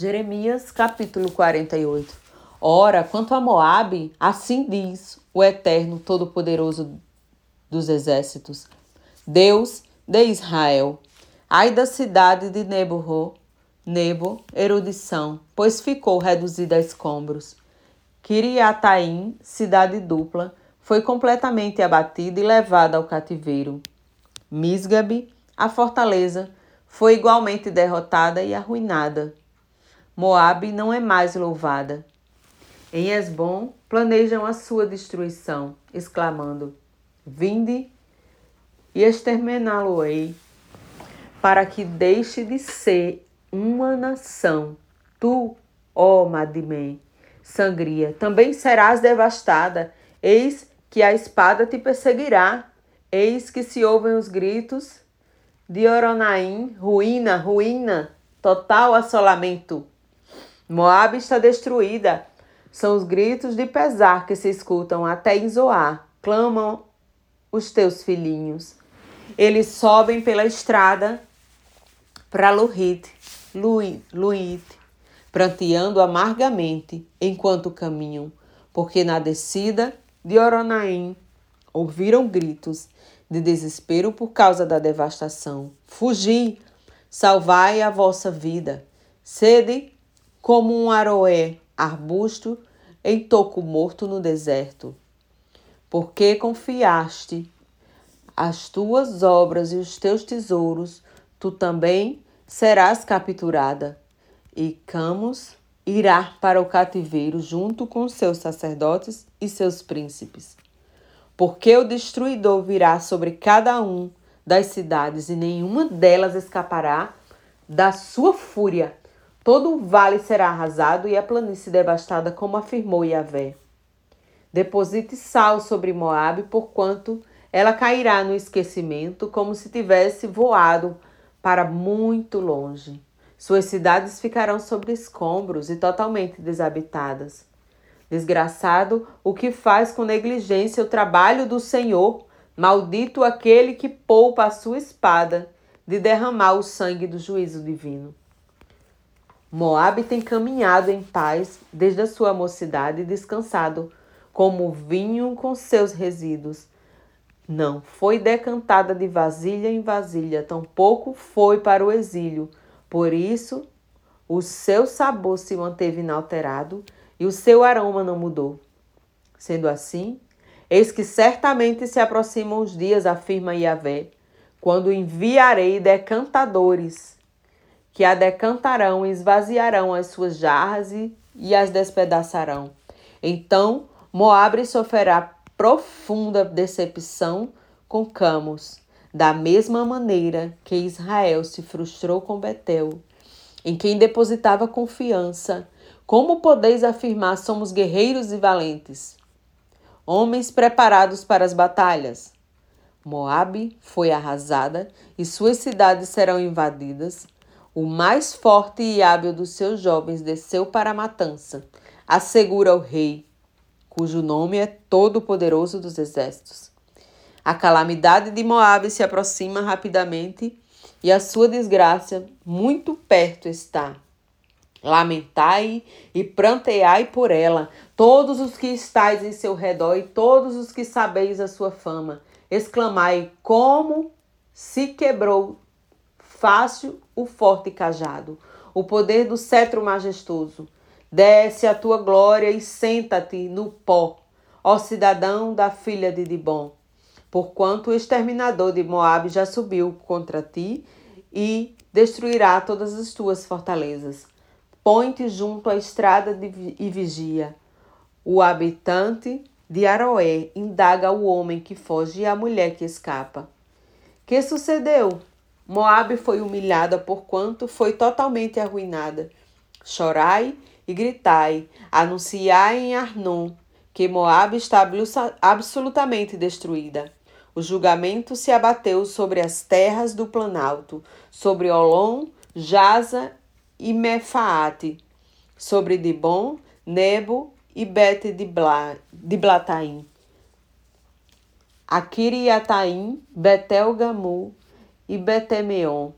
Jeremias capítulo 48. Ora, quanto a Moabe, assim diz o Eterno Todo-Poderoso dos Exércitos, Deus de Israel. Ai da cidade de Nebo, Nebo, erudição, pois ficou reduzida a escombros. Kiriataim, cidade dupla, foi completamente abatida e levada ao cativeiro. Misgabe, a fortaleza, foi igualmente derrotada e arruinada. Moabe não é mais louvada. Em Esbom planejam a sua destruição, exclamando: Vinde e exterminá-lo-ei, para que deixe de ser uma nação. Tu, ó Madimém, sangria, também serás devastada. Eis que a espada te perseguirá. Eis que se ouvem os gritos de Oronaim, ruína, ruína, total assolamento. Moabe está destruída. São os gritos de pesar que se escutam até em Zoar. Clamam os teus filhinhos. Eles sobem pela estrada para Luhit, Luit, pranteando amargamente enquanto caminham, porque na descida de Oronaim ouviram gritos de desespero por causa da devastação. Fugi, salvai a vossa vida. Sede como um aroé, arbusto em toco morto no deserto. Porque confiaste as tuas obras e os teus tesouros, tu também serás capturada. E Camus irá para o cativeiro junto com seus sacerdotes e seus príncipes. Porque o destruidor virá sobre cada um das cidades e nenhuma delas escapará da sua fúria Todo o vale será arrasado e a planície devastada, como afirmou Yahvé. Deposite sal sobre Moabe, porquanto ela cairá no esquecimento, como se tivesse voado para muito longe. Suas cidades ficarão sobre escombros e totalmente desabitadas. Desgraçado o que faz com negligência o trabalho do Senhor, maldito aquele que poupa a sua espada de derramar o sangue do juízo divino. Moabe tem caminhado em paz desde a sua mocidade e descansado como vinho com seus resíduos. Não foi decantada de vasilha em vasilha, tampouco foi para o exílio. Por isso, o seu sabor se manteve inalterado e o seu aroma não mudou. Sendo assim, eis que certamente se aproximam os dias, afirma Yahvé, quando enviarei decantadores que a decantarão e esvaziarão as suas jarras e, e as despedaçarão. Então Moabre sofrerá profunda decepção com Camus, da mesma maneira que Israel se frustrou com Betel, em quem depositava confiança. Como podeis afirmar somos guerreiros e valentes? Homens preparados para as batalhas. Moabe foi arrasada e suas cidades serão invadidas o mais forte e hábil dos seus jovens desceu para a matança, assegura o rei, cujo nome é Todo-Poderoso dos Exércitos. A calamidade de Moabe se aproxima rapidamente e a sua desgraça muito perto está. Lamentai e pranteai por ela, todos os que estáis em seu redor e todos os que sabeis a sua fama. Exclamai como se quebrou fácil o forte cajado, o poder do cetro majestoso. Desce a tua glória e senta-te no pó, ó cidadão da filha de Dibon. Porquanto o exterminador de Moabe já subiu contra ti e destruirá todas as tuas fortalezas. Põe-te junto à estrada de, e vigia. O habitante de Aroé indaga o homem que foge e a mulher que escapa. Que sucedeu? Moabe foi humilhada porquanto foi totalmente arruinada. Chorai e gritai, anunciai em Arnon que Moabe está absolutamente destruída. O julgamento se abateu sobre as terras do Planalto, sobre Olom, Jaza e Mefaate, sobre Dibon, Nebo e Bete de Blataim. Akiriataim, Betel Gamu, e Betemeon.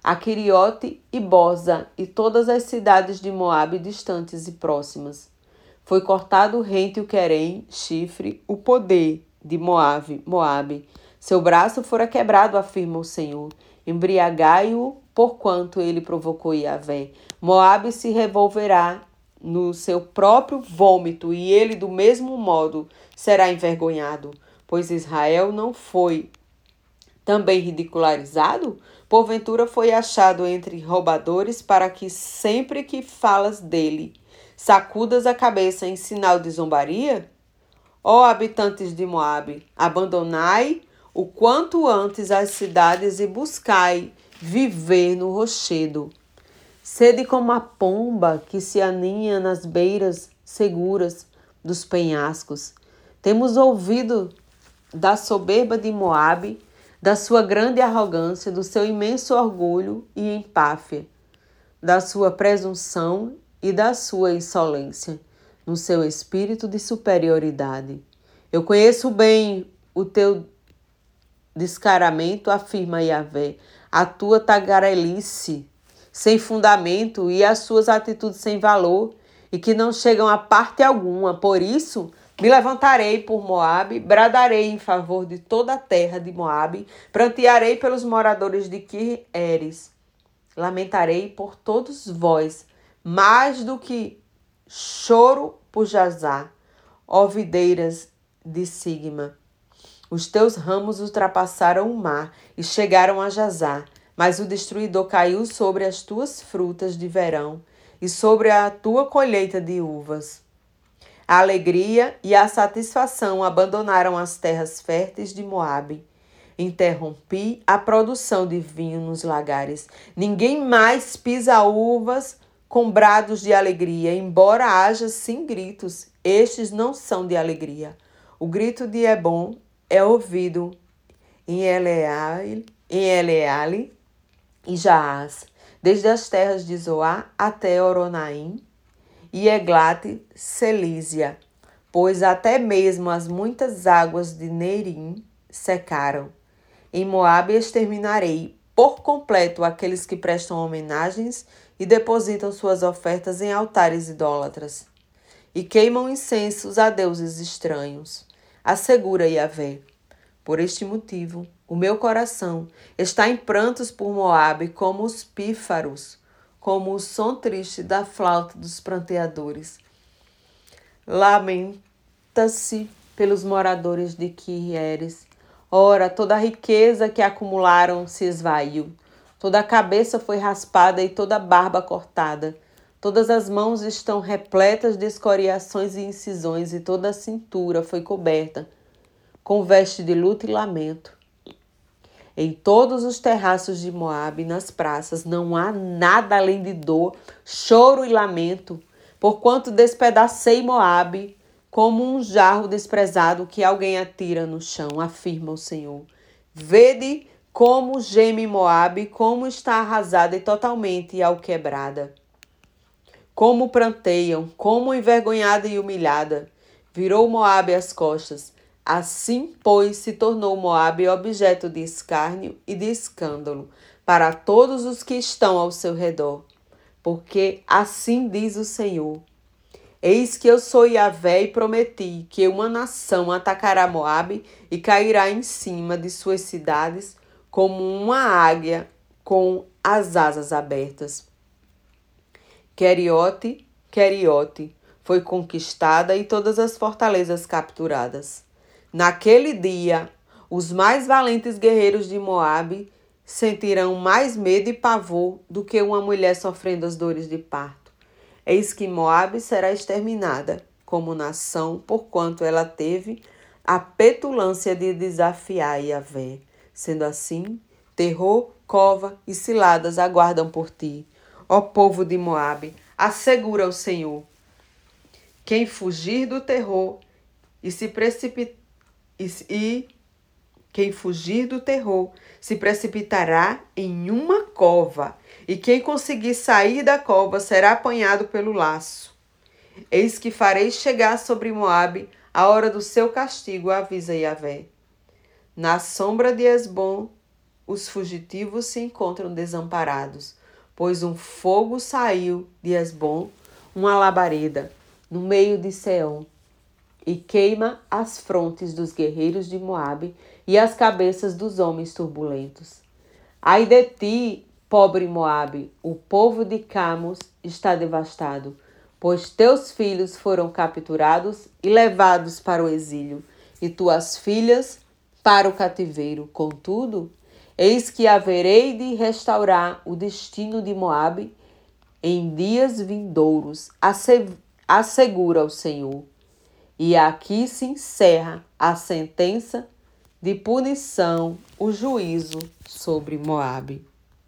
a Quiriote e Boza e todas as cidades de Moabe distantes e próximas. Foi cortado rente o querem, chifre, o poder de Moabe, Moabe. Seu braço fora quebrado, afirma o Senhor. Embriagai-o, porquanto ele provocou Yahvé. Moabe se revolverá no seu próprio vômito, e ele, do mesmo modo, será envergonhado, pois Israel não foi também ridicularizado? Porventura foi achado entre roubadores, para que sempre que falas dele, sacudas a cabeça em sinal de zombaria? Ó habitantes de Moabe, abandonai o quanto antes as cidades e buscai viver no rochedo. Sede como a pomba que se aninha nas beiras seguras dos penhascos. Temos ouvido da soberba de Moabe, da sua grande arrogância, do seu imenso orgulho e empáfia, da sua presunção e da sua insolência, no seu espírito de superioridade. Eu conheço bem o teu descaramento, afirma Yahvé, a tua tagarelice sem fundamento e as suas atitudes sem valor e que não chegam a parte alguma. Por isso, me levantarei por Moabe, bradarei em favor de toda a terra de Moabe, prantearei pelos moradores de Quieres. Lamentarei por todos vós, mais do que choro por Jazá, ó videiras de Sigma. Os teus ramos ultrapassaram o mar e chegaram a Jazá, mas o destruidor caiu sobre as tuas frutas de verão e sobre a tua colheita de uvas. A alegria e a satisfação abandonaram as terras férteis de Moabe. Interrompi a produção de vinho nos lagares. Ninguém mais pisa uvas com brados de alegria, embora haja sim gritos, estes não são de alegria. O grito de Ebon é ouvido em Eleale, em Eleale e Jaás, desde as terras de Zoá até Oronaim e Eglate Selísia, pois até mesmo as muitas águas de Neirim secaram. Em Moabe exterminarei por completo aqueles que prestam homenagens e depositam suas ofertas em altares idólatras e queimam incensos a deuses estranhos assegura Yahvé. Por este motivo, o meu coração está em prantos por Moabe como os pífaros, como o som triste da flauta dos pranteadores. Lamenta-se pelos moradores de Quieres. Ora, toda a riqueza que acumularam se esvaiu. Toda a cabeça foi raspada e toda a barba cortada. Todas as mãos estão repletas de escoriações e incisões, e toda a cintura foi coberta com veste de luto e lamento. Em todos os terraços de Moabe, nas praças, não há nada além de dor, choro e lamento, porquanto despedacei Moabe como um jarro desprezado que alguém atira no chão, afirma o Senhor. Vede como geme Moabe, como está arrasada e totalmente alquebrada como pranteiam, como envergonhada e humilhada. Virou Moabe as costas. Assim, pois, se tornou Moabe objeto de escárnio e de escândalo para todos os que estão ao seu redor. Porque assim diz o Senhor: Eis que eu sou Yahvé e prometi que uma nação atacará Moabe e cairá em cima de suas cidades como uma águia com as asas abertas. Queriote, Queriote, foi conquistada e todas as fortalezas capturadas. Naquele dia, os mais valentes guerreiros de Moabe sentirão mais medo e pavor do que uma mulher sofrendo as dores de parto. Eis que Moabe será exterminada como nação, porquanto ela teve a petulância de desafiar Yahvé. Sendo assim, terror, cova e ciladas aguardam por ti ó povo de Moabe, assegura o Senhor. Quem fugir do terror e se precipitar e quem fugir do terror se precipitará em uma cova, e quem conseguir sair da cova será apanhado pelo laço. Eis que farei chegar sobre Moabe a hora do seu castigo, avisa Yahvé. Na sombra de Esbom os fugitivos se encontram desamparados, pois um fogo saiu de Esbom, uma labareda, no meio de Seom, e queima as frontes dos guerreiros de Moabe e as cabeças dos homens turbulentos. Ai de ti, pobre Moabe, o povo de Camos está devastado, pois teus filhos foram capturados e levados para o exílio, e tuas filhas para o cativeiro. Contudo, eis que haverei de restaurar o destino de Moabe em dias vindouros, assegura o Senhor. E aqui se encerra a sentença de punição, o juízo sobre Moabe.